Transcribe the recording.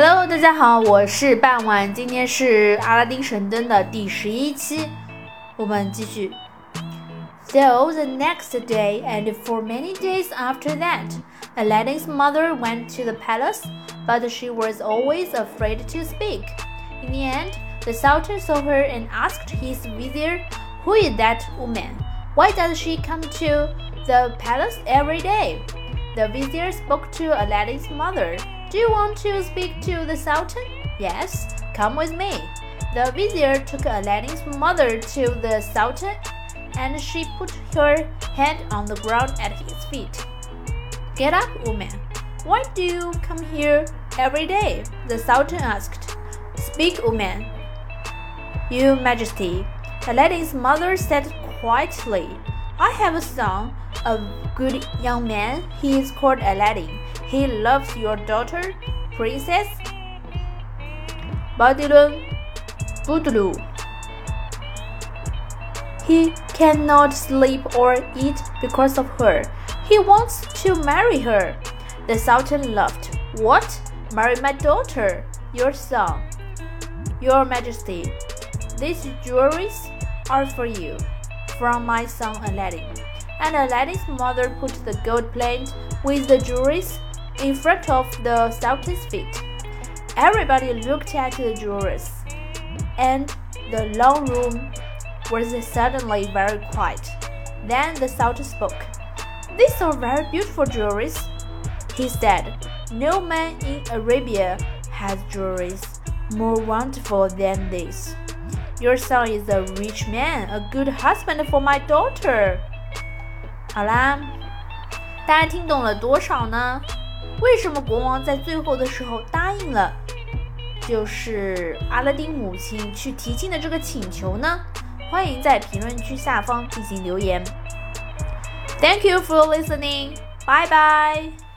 Hello，大家好，我是半晚，今天是阿拉丁神灯的第十一期，我们继续。So the next day, and for many days after that, Aladdin's mother went to the palace, but she was always afraid to speak. In the end, the Sultan saw her and asked his vizier, Who is that woman? Why does she come to the palace every day? The vizier spoke to Aladdin's mother. Do you want to speak to the Sultan? Yes, come with me. The vizier took Aladdin's mother to the Sultan and she put her hand on the ground at his feet. Get up, woman. Why do you come here every day? The Sultan asked. Speak, woman. Your Majesty. Aladdin's mother said quietly, I have a son, a good young man. He is called Aladdin. He loves your daughter, Princess Badr al-Budur. He cannot sleep or eat because of her. He wants to marry her. The Sultan laughed. What? Marry my daughter, your son. Your Majesty, these jewelries are for you, from my son Aladdin. And Aladdin's mother put the gold plate with the jewelries in front of the Sultan's feet. Everybody looked at the jewelries, and the long room was suddenly very quiet. Then the Sultan spoke. These are very beautiful jewelries, he said. No man in Arabia has jewelries more wonderful than this. Your son is a rich man, a good husband for my daughter. 好啦，大家听懂了多少呢？ 为什么国王在最后的时候答应了，就是阿拉丁母亲去提亲的这个请求呢？欢迎在评论区下方进行留言。Thank you for listening. Bye bye.